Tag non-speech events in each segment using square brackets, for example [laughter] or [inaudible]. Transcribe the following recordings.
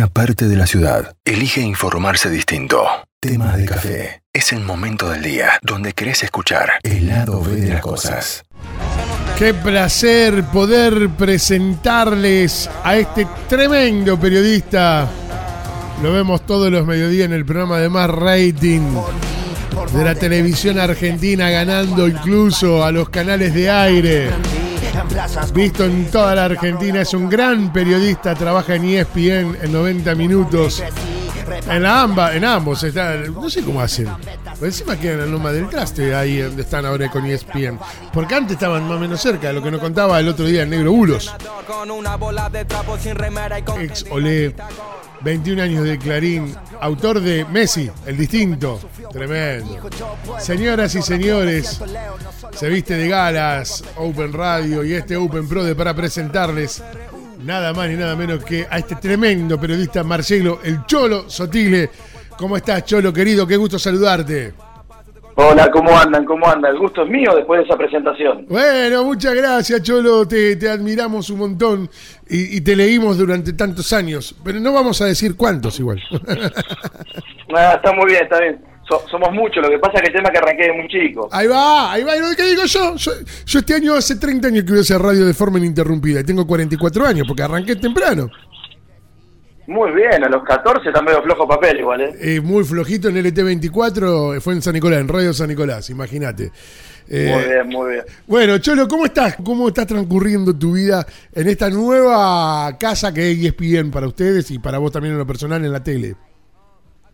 una parte de la ciudad elige informarse distinto. Temas de café. Es el momento del día donde querés escuchar el lado B de las cosas. Qué placer poder presentarles a este tremendo periodista. Lo vemos todos los mediodías en el programa de más rating de la televisión argentina, ganando incluso a los canales de aire. Visto en toda la Argentina, es un gran periodista, trabaja en ESPN en 90 minutos. En la amba, en ambos, está, no sé cómo hacen. Por encima quedan en Loma del Traste, ahí donde están ahora con ESPN. Porque antes estaban más o menos cerca, lo que nos contaba el otro día el negro Bulos. Ex Olé, 21 años de Clarín, autor de Messi, el distinto. Tremendo. Señoras y señores, se viste de galas Open Radio y este Open Pro de para presentarles nada más ni nada menos que a este tremendo periodista Marcelo, el Cholo Sotile. ¿Cómo estás, Cholo, querido? Qué gusto saludarte. Hola, ¿cómo andan? ¿Cómo andan? El gusto es mío después de esa presentación. Bueno, muchas gracias, Cholo. Te, te admiramos un montón y, y, te leímos durante tantos años. Pero no vamos a decir cuántos igual. [laughs] Ah, está muy bien, está bien. So, somos muchos, lo que pasa es que el tema es que arranqué de muy chico. Ahí va, ahí va. ¿Y lo que digo yo? yo? Yo este año hace 30 años que voy a hacer radio de forma ininterrumpida y tengo 44 años porque arranqué temprano. Muy bien, a los 14 está medio flojo papel igual, ¿eh? eh muy flojito en LT24, fue en San Nicolás, en Radio San Nicolás, imagínate. Eh, muy bien, muy bien. Bueno, Cholo, ¿cómo estás? ¿Cómo está transcurriendo tu vida en esta nueva casa que es ESPN para ustedes y para vos también en lo personal en la tele?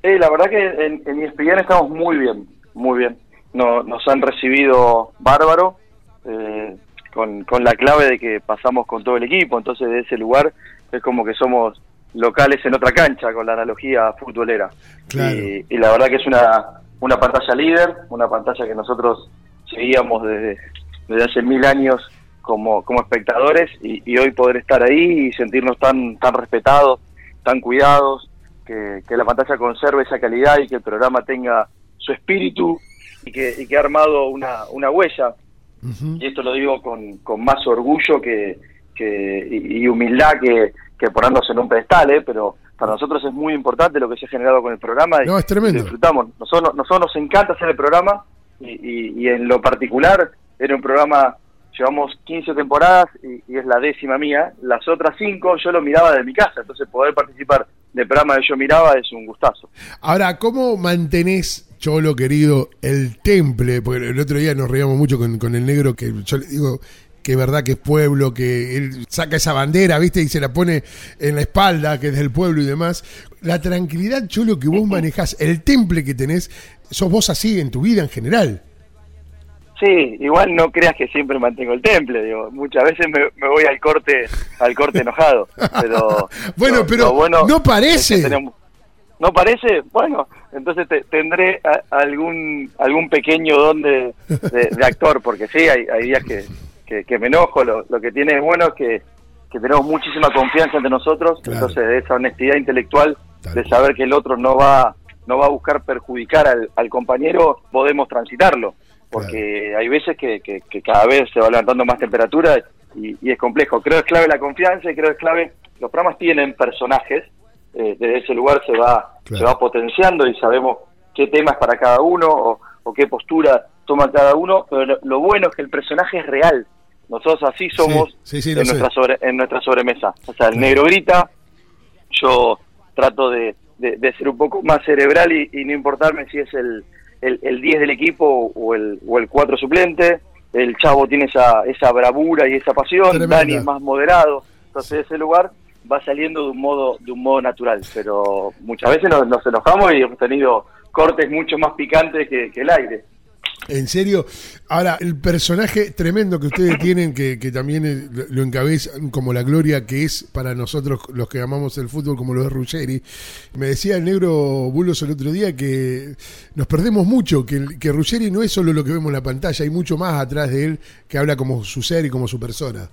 Eh, la verdad que en, en ESPN estamos muy bien, muy bien. No, nos han recibido bárbaro, eh, con, con la clave de que pasamos con todo el equipo, entonces de ese lugar es como que somos locales en otra cancha con la analogía futbolera. Claro. Y, y, la verdad que es una, una pantalla líder, una pantalla que nosotros seguíamos desde, desde hace mil años como, como espectadores y, y, hoy poder estar ahí y sentirnos tan, tan respetados, tan cuidados, que, que, la pantalla conserve esa calidad y que el programa tenga su espíritu y que, y que ha armado una, una huella. Uh -huh. Y esto lo digo con, con más orgullo que, que y, y humildad que, que ponernos en un pedestal, ¿eh? pero para nosotros es muy importante lo que se ha generado con el programa y, no, es tremendo. disfrutamos. Nosotros, nosotros nos encanta hacer el programa y, y, y, en lo particular era un programa, llevamos 15 temporadas y, y, es la décima mía, las otras cinco yo lo miraba de mi casa, entonces poder participar del programa que yo miraba es un gustazo. Ahora, ¿cómo mantenés, Cholo querido, el temple? Porque el otro día nos reíamos mucho con, con el negro que yo le digo, que es verdad que es pueblo, que él saca esa bandera, ¿viste? Y se la pone en la espalda, que es del pueblo y demás. La tranquilidad, Cholo, que vos manejás, el temple que tenés, sos vos así en tu vida en general. Sí, igual no creas que siempre mantengo el temple, digo, muchas veces me, me voy al corte, al corte enojado, pero [laughs] bueno, pero bueno no parece. Tenemos, no parece, bueno, entonces te, tendré a, algún algún pequeño don de, de, de actor, porque sí, hay, hay días que, que, que, me enojo, lo, lo que tiene es bueno es que, que tenemos muchísima confianza entre nosotros, claro. entonces de esa honestidad intelectual de saber que el otro no va no va a buscar perjudicar al, al compañero, podemos transitarlo porque claro. hay veces que, que, que, cada vez se va levantando más temperatura y, y, es complejo. Creo que es clave la confianza y creo que es clave, los programas tienen personajes, eh, desde ese lugar se va, se va potenciando y sabemos qué temas para cada uno o, o, qué postura toma cada uno, pero lo, lo, bueno es que el personaje es real. Nosotros así somos sí, sí, sí, en, nuestra sobre, en nuestra sobremesa. O sea, el negro grita, yo trato de, de, de ser un poco más cerebral y, y no importarme si es el el, el 10 del equipo o el, o el 4 suplente, el Chavo tiene esa, esa bravura y esa pasión, Tremenda. Dani es más moderado, entonces ese lugar va saliendo de un modo de un modo natural, pero muchas veces nos, nos enojamos y hemos tenido cortes mucho más picantes que, que el aire. En serio, ahora el personaje tremendo que ustedes tienen, que, que también lo encabezan como la gloria que es para nosotros los que amamos el fútbol, como lo es Ruggeri. Me decía el negro Bulos el otro día que nos perdemos mucho, que, que Ruggeri no es solo lo que vemos en la pantalla, hay mucho más atrás de él que habla como su ser y como su persona.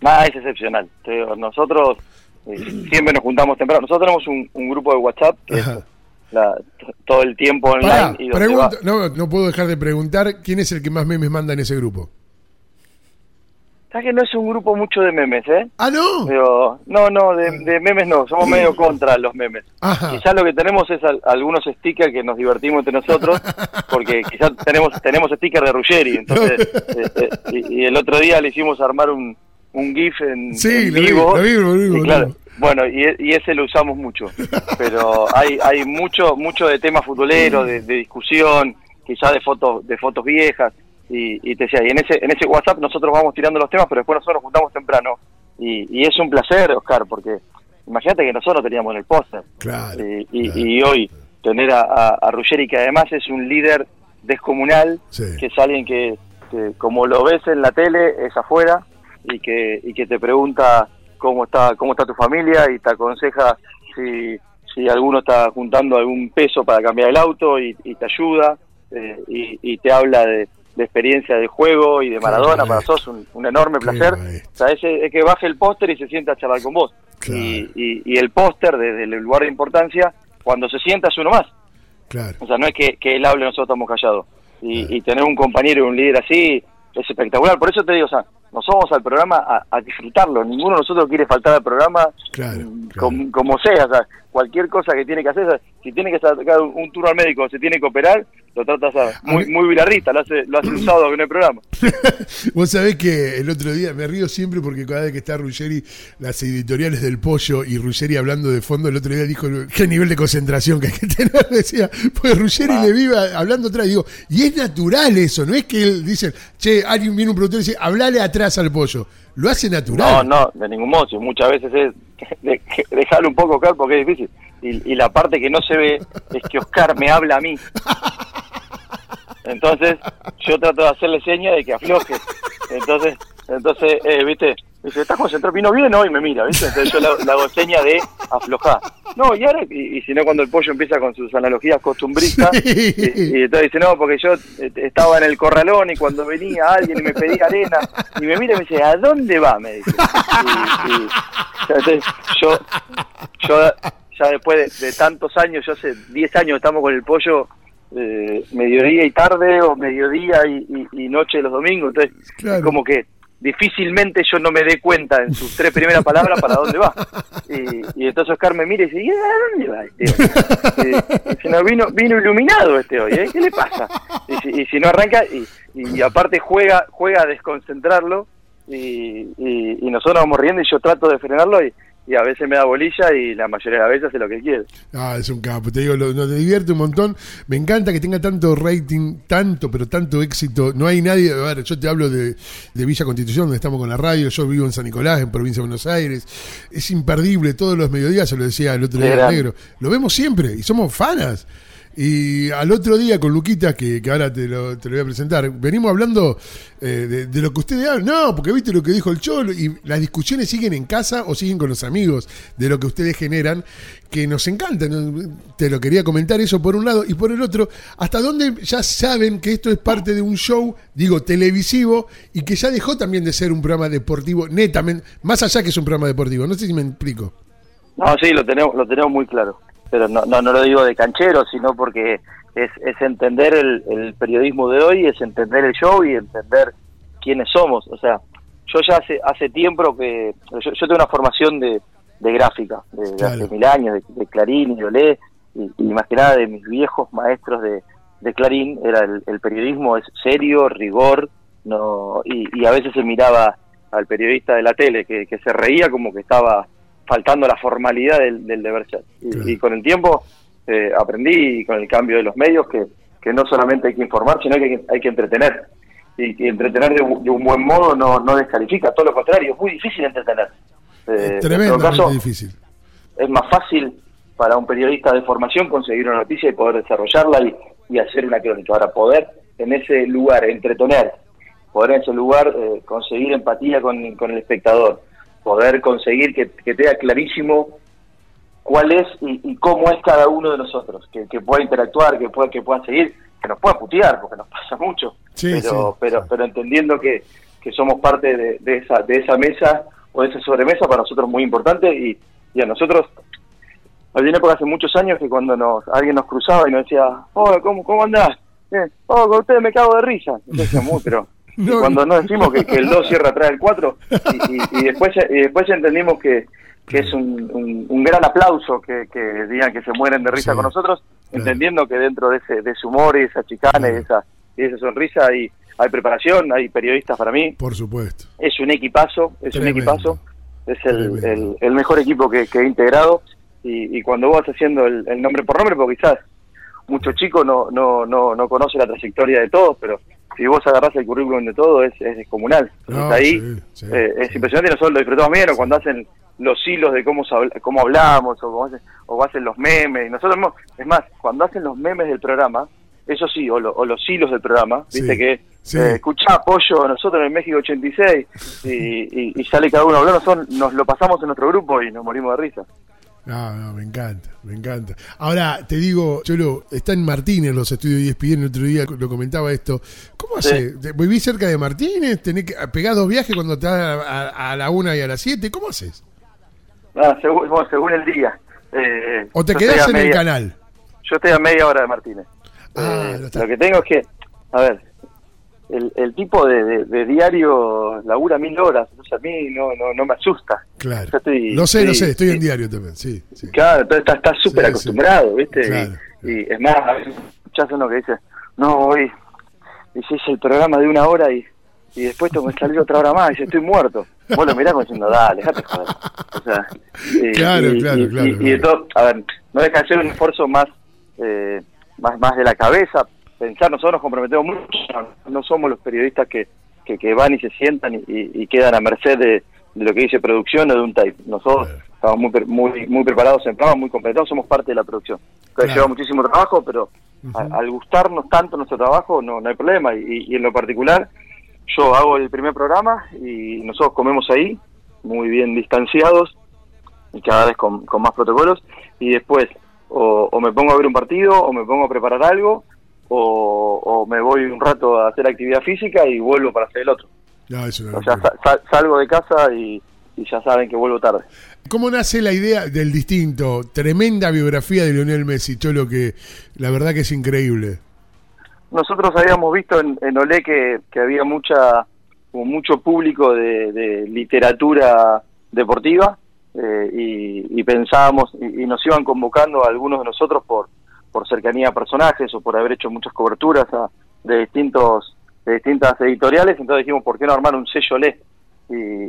Nada, es excepcional. Nosotros eh, siempre nos juntamos temprano. Nosotros tenemos un, un grupo de WhatsApp que la, todo el tiempo online. Pará, y no, no puedo dejar de preguntar quién es el que más memes manda en ese grupo. ¿Sabes que no es un grupo mucho de memes, eh? Ah, no. Pero, no, no, de, de memes no, somos medio contra los memes. Ajá. Quizás lo que tenemos es al- algunos stickers que nos divertimos entre nosotros, [laughs] porque quizás tenemos tenemos stickers de Ruggeri, entonces, eh, eh, y, y el otro día le hicimos armar un, un GIF en, Sí, en lo vi, vivo. lo vi, lo vi, y boludo. claro, bueno, y, e- y ese lo usamos mucho, pero hay hay mucho mucho de temas futboleros, de, de discusión, quizás de fotos de fotos viejas, y, y te decía, y en ese en ese WhatsApp nosotros vamos tirando los temas, pero después nosotros nos juntamos temprano, y, y es un placer, Oscar, porque imagínate que nosotros teníamos en el póster, Claro. y, y- claro. y hoy tener a, a, a Ruggeri, que además es un líder descomunal, Sí. que es alguien que, que como lo ves en la tele, es afuera, y que, y que te pregunta cómo está, cómo está tu familia y te aconseja si, si alguno está juntando algún peso para cambiar el auto y, y te ayuda, eh, y, y te habla de, de experiencia de juego y de Maradona, para sos un, un enorme placer. O sea, ese, es que baje el póster y se sienta a charlar con vos. Claro. Y, el póster, desde el lugar de importancia, cuando se sienta es uno más. Claro. O sea, no es que, que él hable nosotros estamos callados. Y, y tener un compañero y un líder así es espectacular. Por eso te digo, o sea, nos vamos al programa a, a disfrutarlo. Ninguno de nosotros quiere faltar al programa Claro, mm, claro. como sea. O sea, cualquier cosa que tiene que hacer, si tiene que sacar un, turno al médico se tiene que operar, lo trata o sea, muy, muy bilarrista, lo hace, lo hace un sábado en el programa. [laughs] Vos sabés que el otro día me río siempre porque cada vez que está Ruggeri, las editoriales del pollo y Ruggeri hablando de fondo, el otro día dijo qué nivel de concentración que hay que tener. [laughs] Decía, pues Ruggeri Ah. le vive hablando atrás. Digo, y es natural eso, no es que él dice, che, alguien viene un productor y dice, hablale atrás al pollo. Lo hace No, natural. no, de ningún modo. Muchas veces es [laughs] de- dejarlo un poco, Oscar, porque es difícil. Y, la parte que no se ve es que Oscar me habla a mí. Entonces, yo trato de hacerle seña de que afloje. Entonces, entonces eh, ¿viste? Dice, ¿estás concentrado? ¿Vino bien hoy? Me mira, ¿viste? Entonces yo le hago seña de aflojar. No, y ahora, y, y si no, cuando el pollo empieza con sus analogías costumbristas, Sí. y, y entonces dice, no, porque yo eh, estaba en el corralón y cuando venía alguien y me pedía arena, y me mira y me dice, ¿a dónde va? Me dice. Y, y- entonces yo, yo ya después de, de tantos años, yo hace 10 años estamos con el pollo eh, mediodía y tarde, o mediodía y, y- y noche los domingos, entonces Claro. como que difícilmente yo no me dé cuenta en sus tres primeras palabras para dónde va. Y, entonces Oscar me mira y dice, ¿y a dónde va este hoy? Y, no, vino, vino iluminado este hoy, ¿eh? ¿qué le pasa? Y si, si no arranca, y, aparte juega, juega a desconcentrarlo, y nosotros vamos riendo y yo trato de frenarlo y, y a veces me da bolilla y la mayoría de las veces hace lo que quiere. Ah, es un capo, te digo, lo, nos divierte un montón. Me encanta que tenga tanto rating, tanto, pero tanto éxito. No hay nadie, a ver, yo te hablo de, de Villa Constitución, donde estamos con la radio, yo vivo en San Nicolás, en provincia de Buenos Aires. Es imperdible, todos los mediodías, se lo decía el otro día negro. Lo vemos siempre y somos fanas. Y al otro día con Luquita, que, ahora te lo, te lo voy a presentar, venimos hablando eh, de, lo que ustedes hablan. No, porque viste lo que dijo el Cholo y las discusiones siguen en casa o siguen con los amigos de lo que ustedes generan, que nos encanta. Te lo quería comentar eso por un lado y por el otro, hasta dónde ya saben que esto es parte de un show, digo, televisivo y que ya dejó también de ser un programa deportivo netamente, más allá que es un programa deportivo. No sé si me explico. No, sí, lo tenemos, lo tenemos muy claro. Pero no, no, no lo digo de canchero, sino porque es, es entender el, el periodismo de hoy, es entender el show y entender quiénes somos. O sea, yo ya hace, hace tiempo que... Yo, yo tengo una formación de, de gráfica, de, Claro. hace mil años, de, de Clarín y Olé, y, y más que nada de mis viejos maestros de, de Clarín, era el, el periodismo es serio, rigor, no y, y a veces se miraba al periodista de la tele que, que se reía como que estaba faltando la formalidad del, del deber ser. Y, Claro. y con el tiempo eh, aprendí, y con el cambio de los medios, que, que no solamente hay que informar, sino que hay que, hay que entretener. Y, y entretener de, un- de un buen modo no, no descalifica, todo lo contrario, es muy difícil entretener. Eh, Es en tremendamente todo caso, difícil. es más fácil para un periodista de formación conseguir una noticia y poder desarrollarla y, y hacer una crónica. Ahora, poder en ese lugar entretener, poder en ese lugar eh, conseguir empatía con, con el espectador, poder conseguir que, que tenga clarísimo cuál es y, y cómo es cada uno de nosotros, que, que pueda interactuar, que pueda, que pueda seguir, que nos pueda putear, porque nos [laughs] pasa mucho, Sí, pero, sí, pero, sí. pero entendiendo que, que somos parte de, de esa, de esa mesa o de esa sobremesa para nosotros es muy importante y, y a nosotros había una época hace muchos años que cuando nos alguien nos cruzaba y nos decía, oh, ¿cómo, cómo andás? Eh, oh, con ustedes me cago de risa. Entonces [laughs] decíamos, "Uy, pero [laughs] Y cuando no decimos que, el 2 cierra atrás del 4, y, después, y después entendimos que, que es un, un, gran aplauso que, que, digan que se mueren de risa con nosotros, entendiendo que dentro de ese, de ese humor y esa chicana y esa, y esa sonrisa hay, hay preparación, hay periodistas para mí. Por supuesto. Es un equipazo, es un equipazo, es el, el, mejor equipo que, he integrado. Y, cuando vos vas haciendo el, nombre por nombre, porque quizás muchos chicos no, no, no, no conocen la trayectoria de todos, pero si vos agarrás el currículum de todo es, es descomunal. Ahí eh, es impresionante y nosotros lo disfrutamos bien, cuando hacen los hilos de cómo, cómo hablamos o, cómo hacen, o hacen los memes. Nosotros, es más, cuando hacen los memes del programa, eso sí, o, los hilos del programa, viste que eh, escuchá apoyo nosotros en México 86 y, y, sale cada uno hablando, son, nos lo pasamos en nuestro grupo y nos morimos de risa. No, no, me encanta, me encanta. Ahora, te digo, Cholo, está en Martínez los estudios y ESPN, el otro día lo comentaba esto. ¿Cómo hace? ¿Vivís cerca de Martínez? ¿Tenés que pegar dos viajes cuando estás a, a, la una y a las siete? ¿Cómo haces? Ah, según, según el día. Eh, ¿O te quedás en el canal? Yo estoy a media hora de Martínez. Ah, eh, lo que tengo es que, a ver, el, el tipo de, de, diario labura mil horas, entonces a mí no, no, no me asusta. Claro. no sé, no sé, estoy en diario también, sí. Claro, entonces estás súper acostumbrado, ¿viste? Y, es más, a veces escuchás uno que dice, no, hoy hiciste el programa de una hora y, y después tengo que salir otra hora más y dice, estoy muerto. Vos lo mirás como diciendo, dale, déjate joder. O sea, claro, claro, claro. Y, y, todo, a ver, no deja de ser un esfuerzo más... Eh, más, más de la cabeza, pensar, nosotros nos comprometemos mucho, no somos los periodistas que, que, van y se sientan y, quedan a merced de, lo que dice producción o de un tape. Nosotros estamos muy, muy, muy preparados en programa, muy completados, somos parte de la producción. lleva muchísimo trabajo, pero al gustarnos tanto nuestro trabajo no, no hay problema. Y, en lo particular, yo hago el primer programa y nosotros comemos ahí, muy bien distanciados y cada vez con, con más protocolos. Y después o, me pongo a ver un partido, o me pongo a preparar algo, o, me voy un rato a hacer actividad física y vuelvo para hacer el otro. o sea, salgo de casa y, ya saben que vuelvo tarde. ¿Cómo nace la idea del distinto? Tremenda biografía de Lionel Messi, Cholo, que la verdad que es increíble. Nosotros habíamos visto en, en Olé que, había mucha mucho público de literatura deportiva eh, y, pensábamos y, nos iban convocando a algunos de nosotros por, por cercanía a personajes o por haber hecho muchas coberturas de distintos de distintas editoriales, entonces dijimos, ¿por qué no armar un sello LE?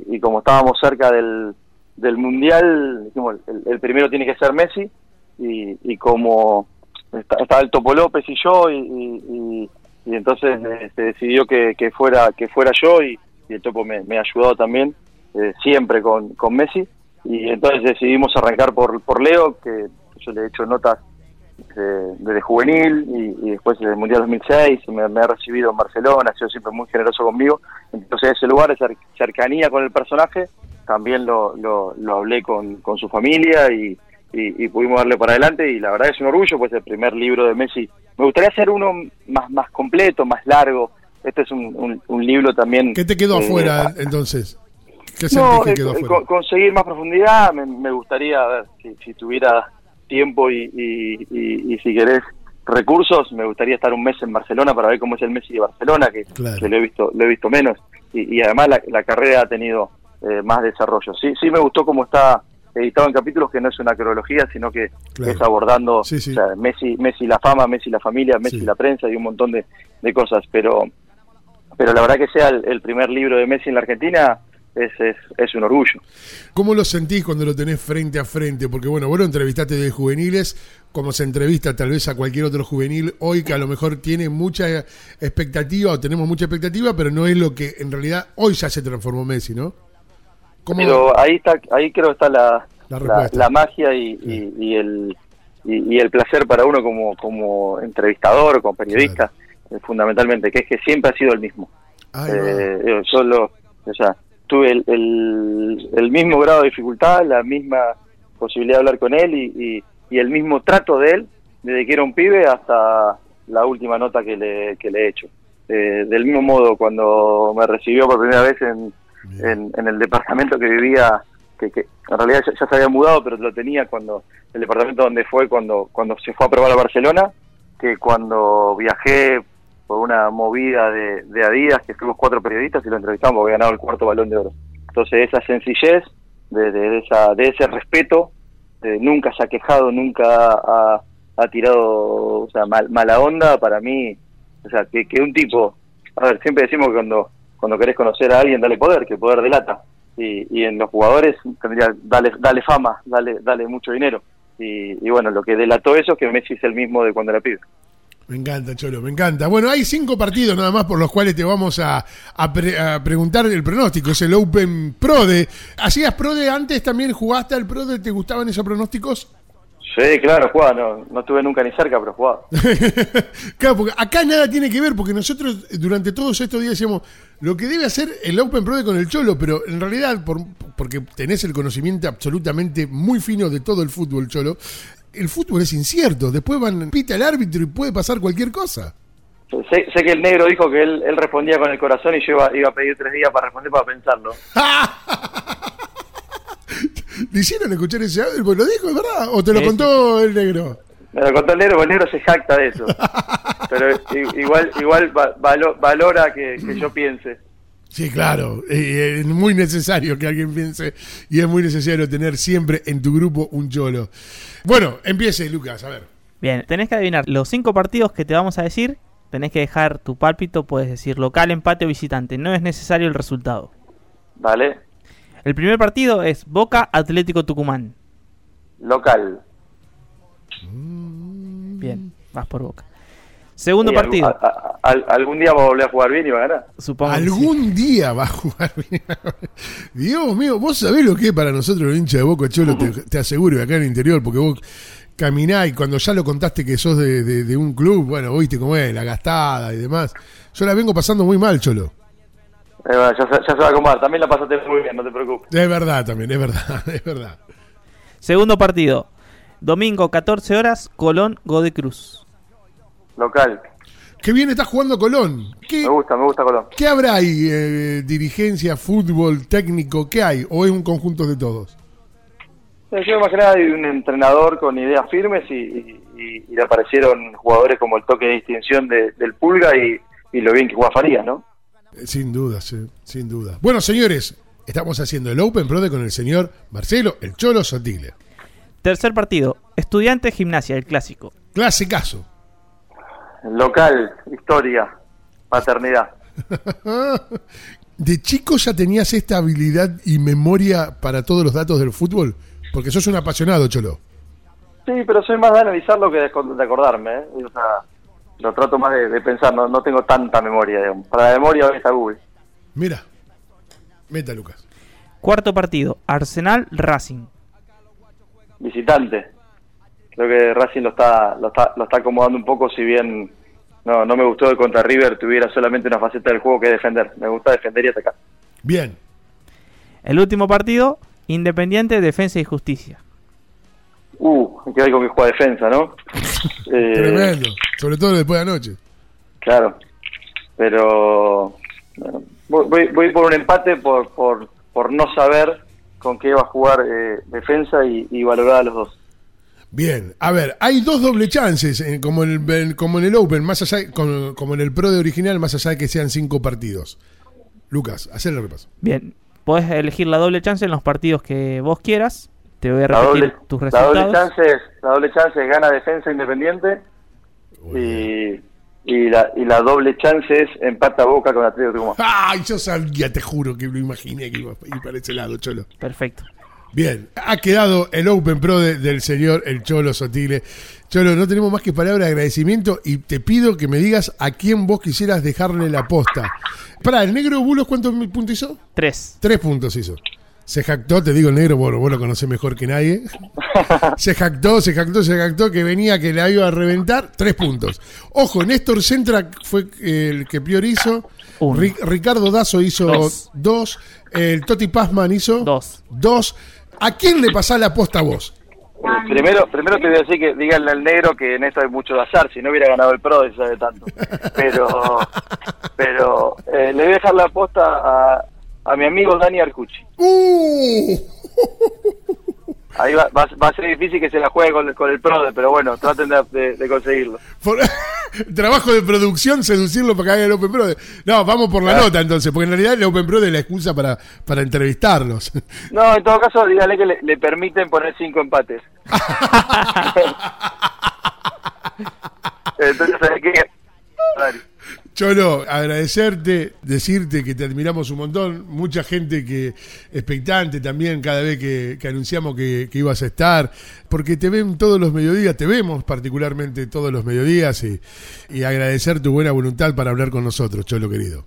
Y, como estábamos cerca del, del Mundial, dijimos, el, primero tiene que ser Messi, y, como estaba el Topo López y yo, y, entonces eh, se decidió que, que, fuera que fuera yo, y, el Topo me, me ha ayudado también, eh, siempre con, con Messi, y entonces decidimos arrancar por, por Leo, que yo le he hecho notas desde, juvenil y, después desde el Mundial 2006, me, me, ha recibido en Barcelona, ha sido siempre muy generoso conmigo, entonces ese lugar, esa cercanía con el personaje, también lo, lo, lo hablé con, con su familia y, y, pudimos darle para adelante y la verdad es un orgullo, pues el primer libro de Messi, me gustaría hacer uno más, más completo, más largo, este es un, un, libro también... ¿Qué te quedó eh, afuera entonces? no, eh, conseguir más profundidad, me, gustaría, ver, si, tuviera tiempo y, y, si querés recursos, me gustaría estar un mes en Barcelona para ver cómo es el Messi de Barcelona, que, lo he visto lo he visto menos, y, además la, carrera ha tenido eh, más desarrollo. Sí, sí me gustó cómo está editado en capítulos que no es una cronología, sino que es abordando Messi, Messi la fama, Messi la familia, Messi la prensa y un montón de, cosas, pero pero la verdad que sea el primer libro de Messi en la Argentina es, es, un orgullo. ¿Cómo lo sentís cuando lo tenés frente a frente? Porque bueno, vos lo entrevistaste de juveniles, como se entrevista tal vez a cualquier otro juvenil hoy que a lo mejor tiene mucha expectativa o tenemos mucha expectativa, pero no es lo que en realidad hoy ya se transformó Messi, ¿no? Pero ahí está, ahí creo que está la, la, magia y, y, el y, el placer para uno como, como entrevistador, como periodista, eh, fundamentalmente, que es que siempre ha sido el mismo. eh, yo lo, o sea, tuve el, el, mismo grado de dificultad, la misma posibilidad de hablar con él y, y, el mismo trato de él desde que era un pibe hasta la última nota que le, que le he hecho. Eh, del mismo modo, cuando me recibió por primera vez en, en, el departamento que vivía, que, que en realidad ya, se había mudado, pero lo tenía cuando el departamento donde fue cuando, cuando se fue a probar a Barcelona, que cuando viajé por una movida de, de Adidas, que fuimos cuatro periodistas y lo entrevistamos porque ganado el cuarto balón de oro. Entonces esa sencillez, de, de, esa, de ese respeto, nunca se ha quejado, nunca ha, tirado o sea, mala onda, para mí, o sea, que, que un tipo, a ver, siempre decimos que cuando, cuando querés conocer a alguien, dale poder, que el poder delata. Y, en los jugadores tendría, dale, dale fama, dale, dale mucho dinero. Y, y bueno, lo que delató eso es que Messi es el mismo de cuando era pibe. Me encanta, Cholo, me encanta. Bueno, hay cinco partidos nada más por los cuales te vamos a, a, preguntar el pronóstico. Es el Open Pro de. ¿Hacías Pro de antes también? ¿Jugaste al Pro de? ¿Te gustaban esos pronósticos? Sí, claro, jugaba. No, no estuve nunca ni cerca, pero jugaba. [laughs] claro, porque acá nada tiene que ver, porque nosotros durante todos estos días decíamos lo que debe hacer el Open Pro con el Cholo, pero en realidad, por, porque tenés el conocimiento absolutamente muy fino de todo el fútbol, Cholo, el fútbol es incierto. Después van, pita el árbitro y puede pasar cualquier cosa. Sé, sé, que el negro dijo que él, él respondía con el corazón y yo iba, iba, a pedir tres días para responder para pensarlo. [laughs] ¿Le hicieron escuchar ese audio? ¿Lo dijo, es verdad? ¿O te lo contó el negro? Me lo contó el negro, el negro se jacta de eso. [laughs] Pero igual igual valora que, que yo piense. Sí, claro, es muy necesario que alguien piense y es muy necesario tener siempre en tu grupo un cholo. Bueno, empiece Lucas, a ver. Bien, tenés que adivinar los cinco partidos que te vamos a decir, tenés que dejar tu pálpito, puedes decir local, empate o visitante, no es necesario el resultado. Vale. El primer partido es Boca Atlético Tucumán. Local. Bien, vas por Boca. Segundo partido. algún día va a volver a jugar bien y va a ganar. Supongo algún día va a jugar bien. [laughs] Dios mío, vos sabés lo que es para nosotros los hinchas de Boca Cholo, te, aseguro, acá en el interior, porque vos caminás y cuando ya lo contaste que sos de, un club, bueno, oíste cómo es, la gastada y demás. Yo la vengo pasando muy mal, Cholo. Eh, ya, ya, se va a comer, también la pasaste muy bien, no te preocupes. Es verdad también, es verdad, [laughs] es verdad. Segundo partido. Domingo, 14 horas, Colón, Godecruz local. Qué bien está jugando Colón. me gusta, me gusta Colón. ¿Qué habrá ahí? Eh, ¿Dirigencia, fútbol, técnico? ¿Qué hay? ¿O es un conjunto de todos? Yo más que nada hay un entrenador con ideas firmes y, le aparecieron jugadores como el toque de distinción del Pulga y, lo bien que juega Farías, ¿no? Eh, sin duda, sí, sin duda. Bueno, señores, estamos haciendo el Open Pro con el señor Marcelo El Cholo Sotile. Tercer partido, Estudiante Gimnasia, el clásico. Clasicazo local, historia, paternidad. [laughs] ¿De chico ya tenías esta habilidad y memoria para todos los datos del fútbol? Porque sos un apasionado, Cholo. Sí, pero soy más de analizarlo que de acordarme. ¿eh? O sea, lo trato más de, pensar, no, no, tengo tanta memoria. Para la memoria está Google. Mira, meta Lucas. Cuarto partido, Arsenal Racing. Visitante creo que Racing lo está, lo está, lo está acomodando un poco, si bien no, no me gustó que contra River tuviera solamente una faceta del juego que defender. Me gusta defender y atacar. Bien. El último partido, Independiente, Defensa y Justicia. Uh, que hay con que juega defensa, ¿no? eh, [laughs] Tremendo, sobre todo después de anoche. Claro, pero voy, voy por un empate por, por, por no saber con qué va a jugar eh, defensa y, y valorar a los dos. Bien, a ver, hay dos doble chances, eh, como, en el, como en el Open, más allá, como, en el Pro de original, más allá de que sean cinco partidos. Lucas, hacer el repaso. Bien, podés elegir la doble chance en los partidos que vos quieras. Te voy a repetir tus resultados. La doble, chance es, la doble chance gana defensa independiente y, y, la, y la doble chance es empata boca con Atlético Tucumán. Ay, yo sabía, te juro que lo imaginé que iba a ir para ese lado, Cholo. Perfecto. Bien, ha quedado el Open Pro del señor El Cholo Sotile. Cholo, no tenemos más que palabras de agradecimiento y te pido que me digas a quién vos quisieras dejarle la posta. Para, ¿el negro Bulos cuántos puntos hizo? Tres. Tres puntos hizo. Se jactó, te digo el negro, bueno, vos lo conocés mejor que nadie. [laughs] Se jactó, se jactó, se jactó que venía, que la iba a reventar. Tres puntos. Ojo, Néstor Centra fue el que priorizó. Ricardo Dazo hizo dos. El Toti Pazman hizo dos. Dos. ¿A quién le pasás la posta a vos? Primero, primero te voy a decir que díganle al negro que en esto hay mucho de azar, si no hubiera ganado el pro de sabe tanto. Pero, pero eh, le voy a dejar la posta a, a mi amigo Dani Arcucci. ¡Uh! Ahí va, va, va a ser difícil que se la juegue con, con el PRODE, pero bueno, traten de, de- de conseguirlo. Por- [laughs] trabajo de producción, seducirlo para que haga el Open Pro. No, vamos por la Ah. nota entonces, porque en realidad el Open Pro es la excusa para, para entrevistarlos. [laughs] No, en todo caso, dígale que le, le permiten poner cinco empates. [laughs] Entonces, ¿sabes qué? Cholo, agradecerte, decirte que te admiramos un montón. Mucha gente que expectante también cada vez que, anunciamos que, ibas a estar, porque te ven todos los mediodías, te vemos particularmente todos los mediodías y, y agradecer tu buena voluntad para hablar con nosotros, Cholo querido.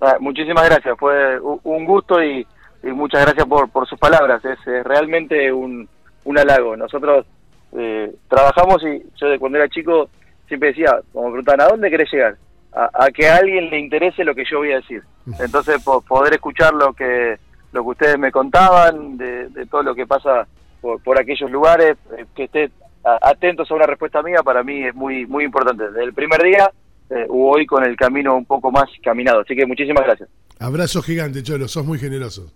Ah, muchísimas gracias, fue un gusto y, muchas gracias por, por sus palabras. Es, realmente un, un halago. Nosotros eh, trabajamos y yo de cuando era chico siempre decía, como preguntaban, ¿a dónde querés llegar? A, a que a alguien le interese lo que yo voy a decir. Entonces, po- poder escuchar lo que lo que ustedes me contaban, de, de todo lo que pasa por, por aquellos lugares, eh, que esté atentos a una respuesta mía, para mí es muy muy importante. Desde el primer día eh, hoy con el camino un poco más caminado. Así que muchísimas gracias. Abrazo gigante, Cholo, sos muy generoso.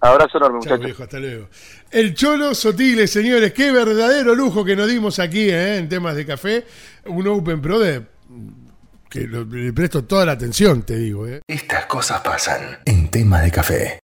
Abrazo enorme, muchachos. viejo, hasta luego. El Cholo Sotile, señores, qué verdadero lujo que nos dimos aquí ¿eh? en temas de café. Un Open Pro de que le presto toda la atención, te digo. ¿eh? Estas cosas pasan en tema de café.